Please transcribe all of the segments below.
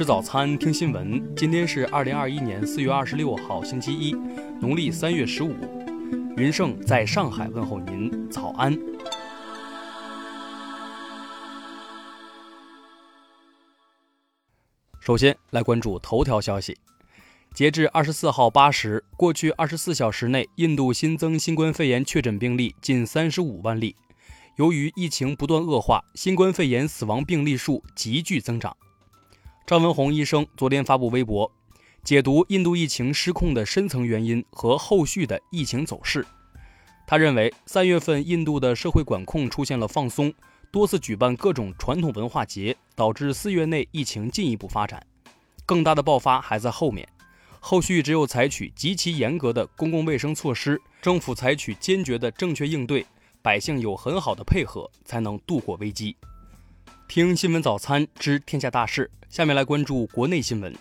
吃早餐，听新闻。今天是二零二一年四月二十六号，星期一，农历三月十五。云盛在上海问候您，早安。首先来关注头条消息。截至二十四号八时，过去二十四小时内，印度新增新冠肺炎确诊病例近三十五万例。由于疫情不断恶化，新冠肺炎死亡病例数急剧增长。张文宏医生昨天发布微博，解读印度疫情失控的深层原因和后续的疫情走势。他认为，三月份印度的社会管控出现了放松，多次举办各种传统文化节，导致四月内疫情进一步发展。更大的爆发还在后面，后续只有采取极其严格的公共卫生措施，政府采取坚决的正确应对。百姓有很好的配合，才能度过危机。听新闻早餐知天下大事，下面来关注国内新闻。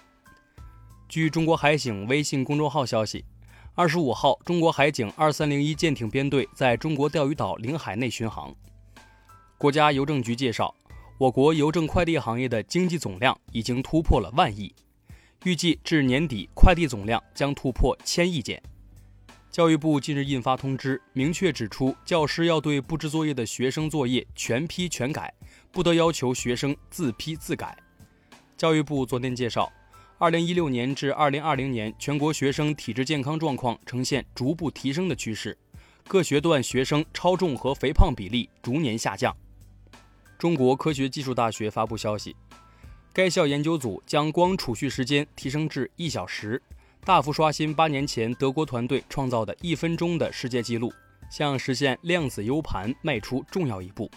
据中国海警微信公众号消息，二十五号，中国海警二三零一舰艇编队在中国钓鱼岛领海内巡航。国家邮政局介绍，我国邮政快递行业的经济总量已经突破了万亿，预计至年底，快递总量将突破千亿件。教育部近日印发通知，明确指出，教师要对布置作业的学生作业全批全改，不得要求学生自批自改。教育部昨天介绍，二零一六年至二零二零年，全国学生体质健康状况呈现逐步提升的趋势，各学段学生超重和肥胖比例逐年下降。中国科学技术大学发布消息，该校研究组将光储蓄时间提升至一小时。大幅刷新八年前德国团队创造的一分钟的世界纪录，向实现量子 U 盘迈出重要一步。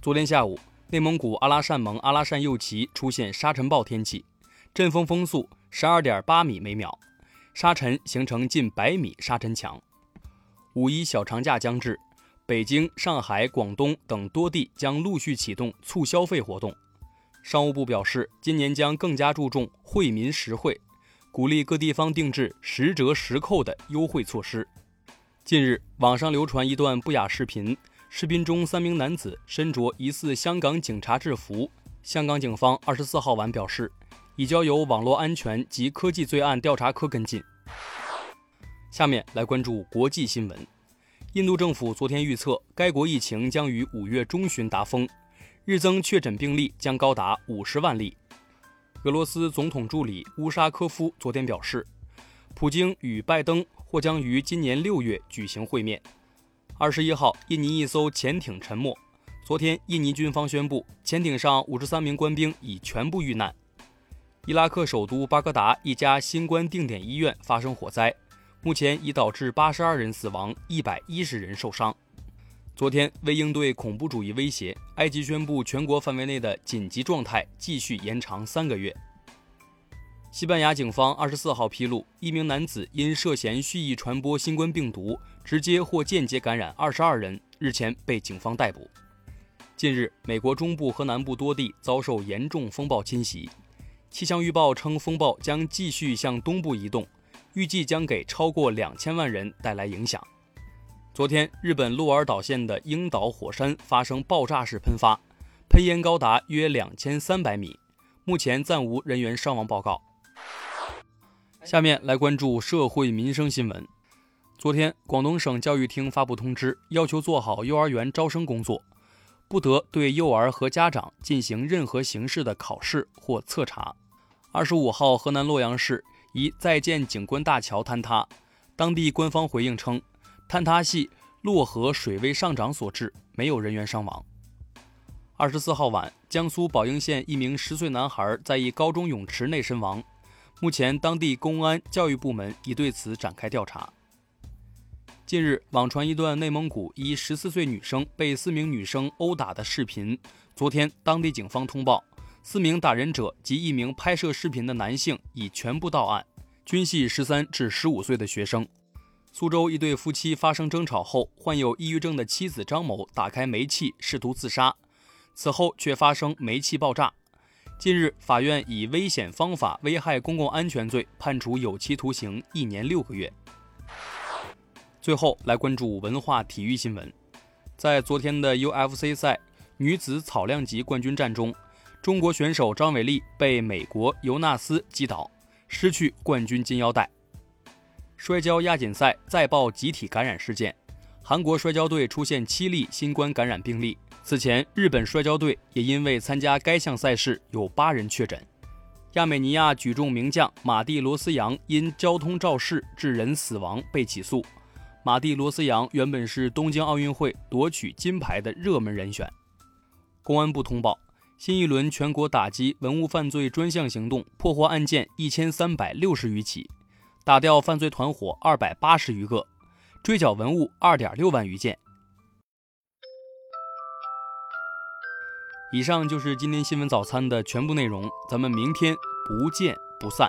昨天下午，内蒙古阿拉善盟阿拉善右旗出现沙尘暴天气，阵风风速十二点八米每秒，沙尘形成近百米沙尘墙。五一小长假将至，北京、上海、广东等多地将陆续启动促消费活动。商务部表示，今年将更加注重惠民实惠。鼓励各地方定制实折实扣的优惠措施。近日，网上流传一段不雅视频，视频中三名男子身着疑似香港警察制服。香港警方二十四号晚表示，已交由网络安全及科技罪案调查科跟进。下面来关注国际新闻。印度政府昨天预测，该国疫情将于五月中旬达峰，日增确诊病例将高达五十万例。俄罗斯总统助理乌沙科夫昨天表示，普京与拜登或将于今年六月举行会面。二十一号，印尼一艘潜艇沉没。昨天，印尼军方宣布，潜艇上五十三名官兵已全部遇难。伊拉克首都巴格达一家新冠定点医院发生火灾，目前已导致八十二人死亡，一百一十人受伤。昨天，为应对恐怖主义威胁，埃及宣布全国范围内的紧急状态继续延长三个月。西班牙警方二十四号披露，一名男子因涉嫌蓄意传播新冠病毒，直接或间接感染二十二人，日前被警方逮捕。近日，美国中部和南部多地遭受严重风暴侵袭，气象预报称风暴将继续向东部移动，预计将给超过两千万人带来影响。昨天，日本鹿儿岛县的樱岛火山发生爆炸式喷发，喷烟高达约两千三百米，目前暂无人员伤亡报告。下面来关注社会民生新闻。昨天，广东省教育厅发布通知，要求做好幼儿园招生工作，不得对幼儿和家长进行任何形式的考试或测查。二十五号，河南洛阳市一在建景观大桥坍塌，当地官方回应称。坍塌系洛河水位上涨所致，没有人员伤亡。二十四号晚，江苏宝应县一名十岁男孩在一高中泳池内身亡，目前当地公安、教育部门已对此展开调查。近日，网传一段内蒙古一十四岁女生被四名女生殴打的视频。昨天，当地警方通报，四名打人者及一名拍摄视频的男性已全部到案，均系十三至十五岁的学生。苏州一对夫妻发生争吵后，患有抑郁症的妻子张某打开煤气试图自杀，此后却发生煤气爆炸。近日，法院以危险方法危害公共安全罪判处有期徒刑一年六个月。最后来关注文化体育新闻，在昨天的 UFC 赛女子草量级冠军战中，中国选手张伟丽被美国尤纳斯击倒，失去冠军金腰带。摔跤亚锦赛再爆集体感染事件，韩国摔跤队出现七例新冠感染病例。此前，日本摔跤队也因为参加该项赛事有八人确诊。亚美尼亚举重名将马蒂罗斯扬因交通肇事致人死亡被起诉。马蒂罗斯扬原本是东京奥运会夺取金牌的热门人选。公安部通报，新一轮全国打击文物犯罪专项行动破获案件一千三百六十余起。打掉犯罪团伙二百八十余个，追缴文物二点六万余件。以上就是今天新闻早餐的全部内容，咱们明天不见不散。